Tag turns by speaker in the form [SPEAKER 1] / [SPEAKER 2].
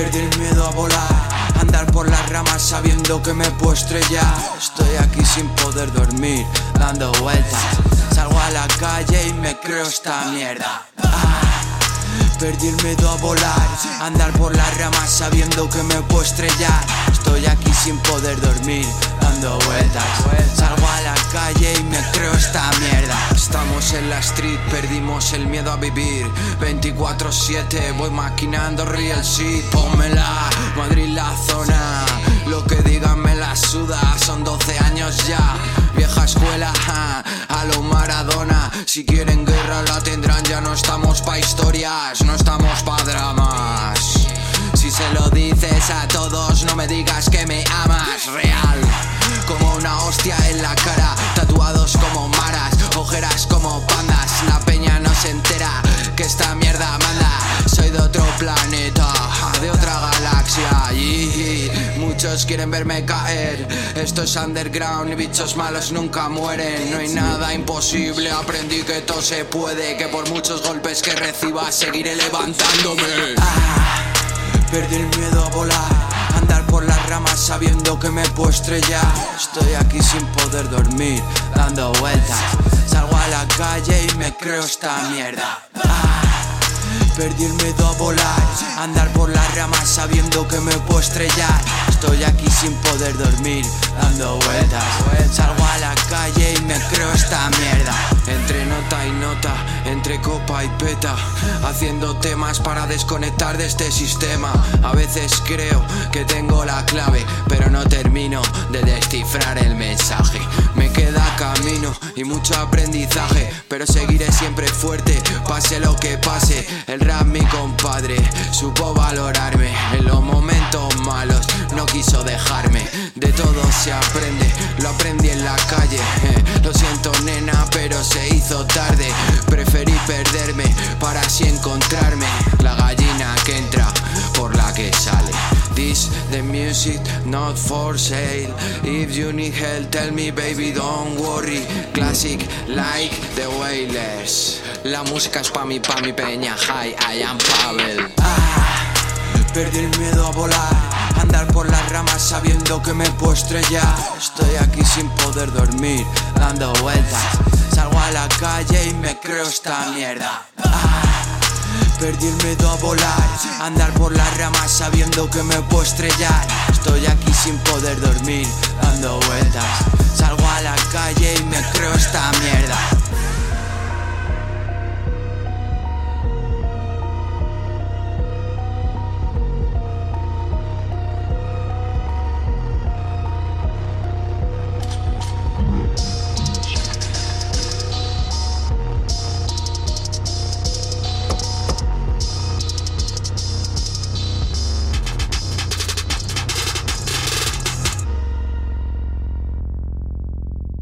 [SPEAKER 1] a volar Andar por las ramas sabiendo que me puedo estrellar. Estoy aquí sin poder dormir, dando vueltas. Salgo a la calle y me creo esta mierda. Ah, Perdí el miedo a volar Andar por las ramas sabiendo que me puedo estrellar. Estoy aquí sin poder dormir, dando vueltas. Salgo a la calle y me creo esta mierda en la street, perdimos el miedo a vivir. 24-7, voy maquinando real shit. Pónmela, Madrid la zona. Lo que digan me la suda, son 12 años ya Vieja escuela, a lo Maradona. Si quieren guerra la tendrán, ya no estamos pa' historias No estamos pa' dramas. Si se lo dices a todos, no me digas que me amas. Real, como una hostia en la cara Tatuados planeta, de otra galaxia. Y muchos quieren verme caer. Esto es underground y bichos malos nunca mueren. No hay nada imposible, aprendí que todo se puede. Que por muchos golpes que reciba seguiré levantándome. Ah, Perdí el miedo a volar. Andar por las ramas sabiendo que me puedo estrellar Estoy aquí sin poder dormir, dando vueltas. Salgo a la calle y me creo esta mierda Perdí el miedo a volar. Andar por las ramas sabiendo que me puedo estrellar. Estoy aquí sin poder dormir, dando vueltas. Salgo a la calle y me creo esta mierda. Entre nota y nota, entre copa y peta. Haciendo temas para desconectar de este sistema. A veces creo que tengo la clave Pero no termino lo que pase. El rap mi compadre, supo valorarme. En los momentos malos no quiso dejarme. De todo se aprende, lo aprendí en la calle. Lo siento nena pero se hizo tarde. Preferí perderme para así encontrarme. La gallina que entra por la que sale This the music not for sale. If you need help tell me baby don't worry. Classic like the Wailers. La música es pa' mi, pa' mi peña. Hi, I am Pavel. Perdí el miedo a volar Andar por las ramas sabiendo que me puedo estrellar. Estoy aquí sin poder dormir, dando vueltas. Salgo a la calle y me creo esta mierda. Ah, Perdí el miedo a volar. Andar por las ramas sabiendo que me puedo estrellar. Estoy aquí sin poder dormir, dando vueltas. Salgo a la calle y me creo esta mierda